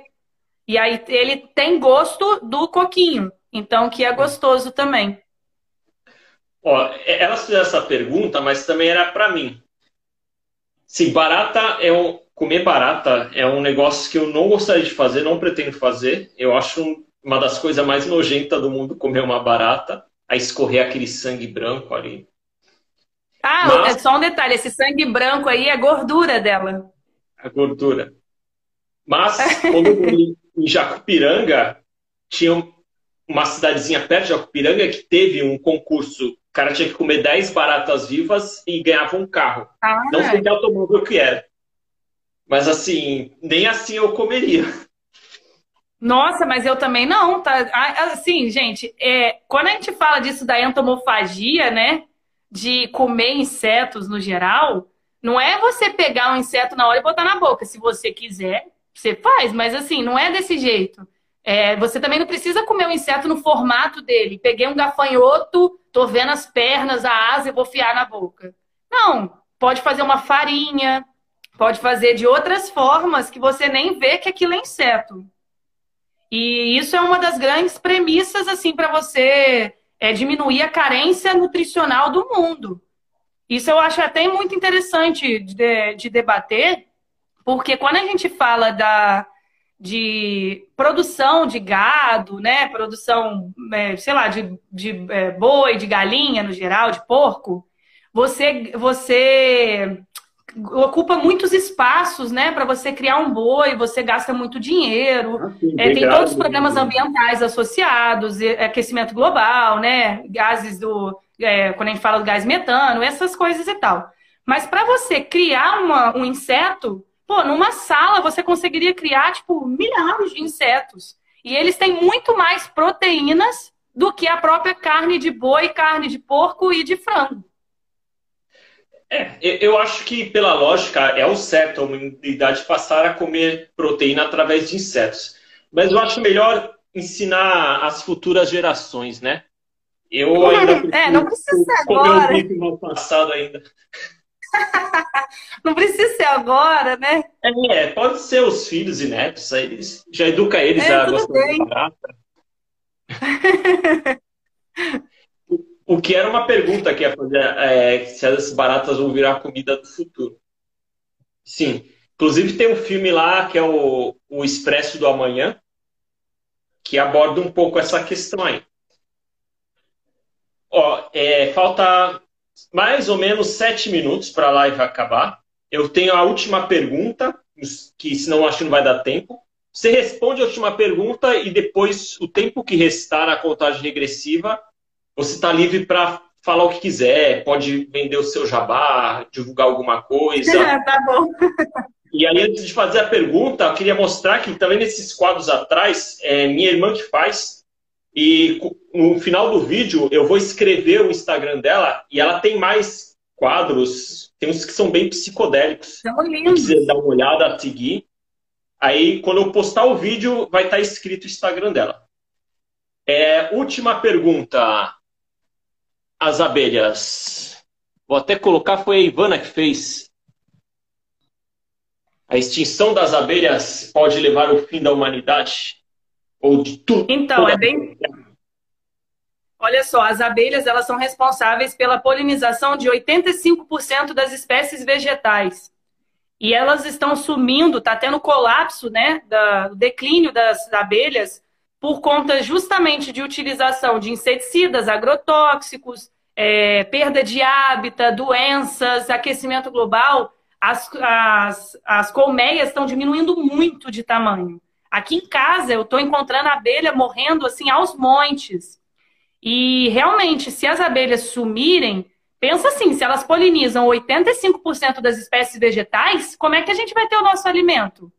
E aí ele tem gosto do coquinho. Então, que é gostoso também. Ó, ela fez essa pergunta, mas também era para mim. Se barata é um, comer barata é um negócio que eu não gostaria de fazer, não pretendo fazer. Eu acho uma das coisas mais nojentas do mundo comer uma barata a escorrer aquele sangue branco ali. Ah, Mas, é só um detalhe: esse sangue branco aí é gordura dela. A gordura. Mas, quando eu em Jacupiranga, tinha uma cidadezinha perto de Jacupiranga que teve um concurso. O cara tinha que comer 10 baratas vivas e ganhava um carro. Ah, Não sei que automóvel que era. Mas assim, nem assim eu comeria. Nossa, mas eu também não, tá? Assim, gente, é, quando a gente fala disso da entomofagia, né? De comer insetos no geral, não é você pegar um inseto na hora e botar na boca. Se você quiser, você faz, mas assim, não é desse jeito. É, você também não precisa comer o um inseto no formato dele. Peguei um gafanhoto, tô vendo as pernas, a asa e vou fiar na boca. Não, pode fazer uma farinha, pode fazer de outras formas que você nem vê que aquilo é inseto. E isso é uma das grandes premissas assim para você é, diminuir a carência nutricional do mundo. Isso eu acho até muito interessante de, de debater, porque quando a gente fala da, de produção de gado, né, produção, é, sei lá, de, de é, boi, de galinha no geral, de porco, você, você ocupa muitos espaços, né? Para você criar um boi, você gasta muito dinheiro. Ah, sim, é, tem todos os problemas ambientais associados, aquecimento global, né? Gases do. É, quando a gente fala do gás metano, essas coisas e tal. Mas para você criar uma, um inseto, pô, numa sala você conseguiria criar, tipo, milhares de insetos. E eles têm muito mais proteínas do que a própria carne de boi, carne de porco e de frango. É, eu acho que pela lógica é o certo a humanidade passar a comer proteína através de insetos. Mas eu acho melhor ensinar as futuras gerações, né? Eu ainda é, não precisa ser agora. no passado ainda. não precisa ser agora, né? É, pode ser os filhos e netos, aí já educa eles é, a gostar de barata. O que era uma pergunta que ia fazer, é, se as baratas vão virar comida do futuro. Sim. Inclusive tem um filme lá que é o, o Expresso do Amanhã, que aborda um pouco essa questão aí. Ó, é, falta mais ou menos sete minutos para a live acabar. Eu tenho a última pergunta, que senão acho que não vai dar tempo. Você responde a última pergunta e depois o tempo que restar na contagem regressiva você está livre para falar o que quiser, pode vender o seu jabá, divulgar alguma coisa. tá bom. E aí, antes de fazer a pergunta, eu queria mostrar que também nesses quadros atrás, é minha irmã que faz. E no final do vídeo, eu vou escrever o Instagram dela e ela tem mais quadros, tem uns que são bem psicodélicos. São lindos. Se quiser dar uma olhada, seguir. Aí, quando eu postar o vídeo, vai estar escrito o Instagram dela. É, última pergunta. As abelhas. Vou até colocar, foi a Ivana que fez. A extinção das abelhas pode levar ao fim da humanidade? Ou de tudo? Então, é bem. Olha só, as abelhas elas são responsáveis pela polinização de 85% das espécies vegetais. E elas estão sumindo, está tendo colapso, né, do declínio das abelhas por conta justamente de utilização de inseticidas, agrotóxicos, é, perda de hábitat, doenças, aquecimento global. As, as, as colmeias estão diminuindo muito de tamanho. Aqui em casa eu estou encontrando abelha morrendo assim aos montes. E realmente, se as abelhas sumirem, pensa assim, se elas polinizam 85% das espécies vegetais, como é que a gente vai ter o nosso alimento?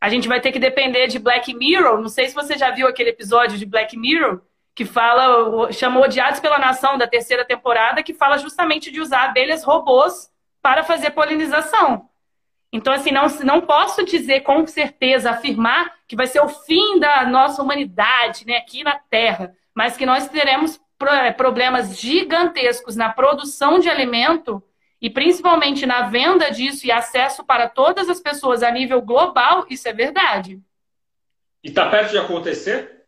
A gente vai ter que depender de Black Mirror. Não sei se você já viu aquele episódio de Black Mirror que fala, chamou Odiados pela Nação da terceira temporada, que fala justamente de usar abelhas robôs para fazer polinização. Então, assim, não, não posso dizer com certeza, afirmar que vai ser o fim da nossa humanidade né, aqui na Terra mas que nós teremos é, problemas gigantescos na produção de alimento e principalmente na venda disso e acesso para todas as pessoas a nível global, isso é verdade. E está perto de acontecer?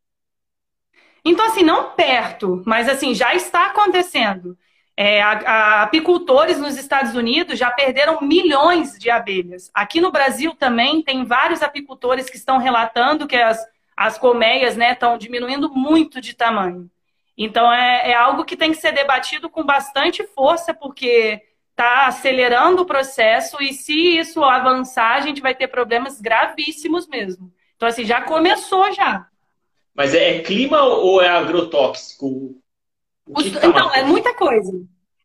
Então, assim, não perto, mas assim, já está acontecendo. É, a, a, apicultores nos Estados Unidos já perderam milhões de abelhas. Aqui no Brasil também tem vários apicultores que estão relatando que as as colmeias estão né, diminuindo muito de tamanho. Então é, é, algo que tem que ser debatido com bastante força, porque está acelerando o processo e se isso avançar, a gente vai ter problemas gravíssimos mesmo. Então, assim, já começou já. Mas é, clima ou é agrotóxico? Os, então, é muita coisa.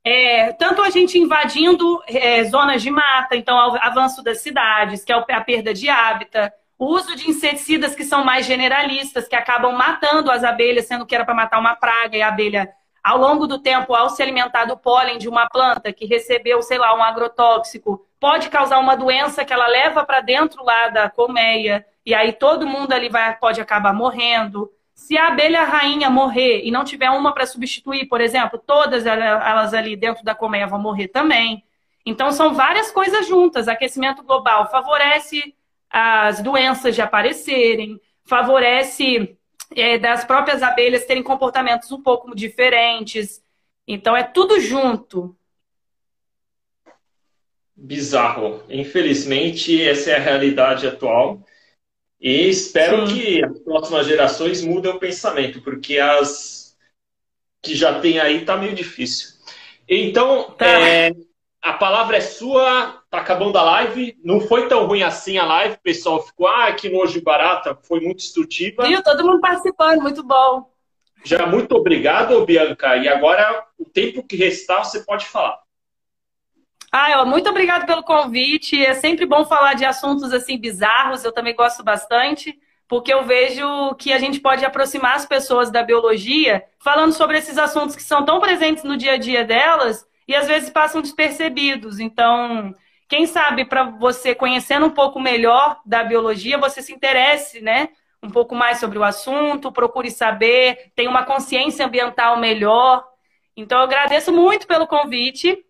É, tanto a gente invadindo é, zonas de mata, então avanço das cidades, que é a perda de hábitat, o uso de inseticidas que são mais generalistas, que acabam matando as abelhas, sendo que era para matar uma praga, e a abelha, ao longo do tempo, ao se alimentar do pólen de uma planta que recebeu, sei lá, um agrotóxico, pode causar uma doença que ela leva para dentro lá da colmeia, e aí todo mundo ali vai, pode acabar morrendo. Se a abelha rainha morrer e não tiver uma para substituir, por exemplo, todas elas ali dentro da colmeia vão morrer também. Então, são várias coisas juntas. Aquecimento global favorece as doenças de aparecerem, favorece é, das próprias abelhas terem comportamentos um pouco diferentes. Então é tudo junto. Bizarro. Infelizmente, essa é a realidade atual. E espero Sim. que as próximas gerações mudem o pensamento, porque as que já tem aí tá meio difícil. Então, tá. é, a palavra é sua, tá acabando a live. Não foi tão ruim assim a live, o pessoal ficou, ah, que nojo barata, foi muito instrutiva. Viu? Todo mundo participando, muito bom. Já muito obrigado, Bianca. E agora, o tempo que restar, você pode falar. Ah, muito obrigado pelo convite. É sempre bom falar de assuntos assim bizarros, eu também gosto bastante, porque eu vejo que a gente pode aproximar as pessoas da biologia falando sobre esses assuntos que são tão presentes no dia a dia delas e às vezes passam despercebidos. Então, quem sabe para você conhecendo um pouco melhor da biologia, você se interesse, né? Um pouco mais sobre o assunto, procure saber, tenha uma consciência ambiental melhor. Então, eu agradeço muito pelo convite.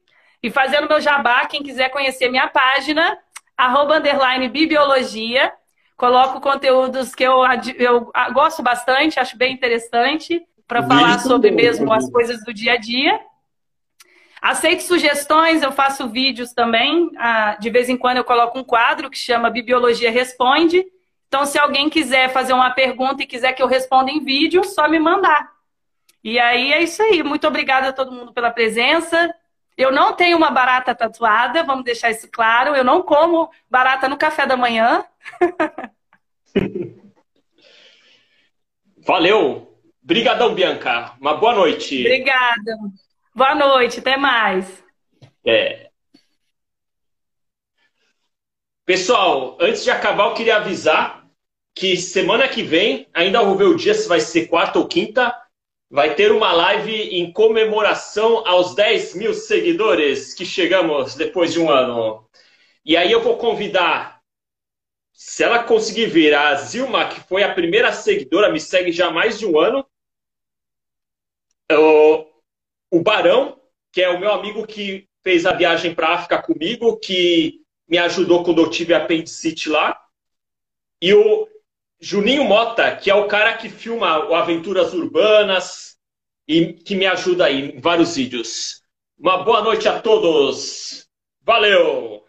E fazendo meu jabá, quem quiser conhecer minha página, arroba underline bibiologia. Coloco conteúdos que eu, eu gosto bastante, acho bem interessante, para falar sobre mesmo as coisas do dia a dia. Aceito sugestões, eu faço vídeos também. Ah, de vez em quando eu coloco um quadro que chama Bibiologia Responde. Então, se alguém quiser fazer uma pergunta e quiser que eu responda em vídeo, só me mandar. E aí é isso aí. Muito obrigada a todo mundo pela presença. Eu não tenho uma barata tatuada, vamos deixar isso claro. Eu não como barata no café da manhã. Valeu. Obrigadão, Bianca. Uma boa noite. Obrigada. Boa noite, até mais. É. Pessoal, antes de acabar, eu queria avisar que semana que vem, ainda vou ver o dia se vai ser quarta ou quinta, vai ter uma live em comemoração aos 10 mil seguidores que chegamos depois de um ano. E aí eu vou convidar, se ela conseguir vir, a Zilma, que foi a primeira seguidora, me segue já há mais de um ano. O, o Barão, que é o meu amigo que fez a viagem para África comigo, que me ajudou quando eu tive apendicite lá. E o Juninho Mota, que é o cara que filma Aventuras Urbanas e que me ajuda aí em vários vídeos. Uma boa noite a todos. Valeu!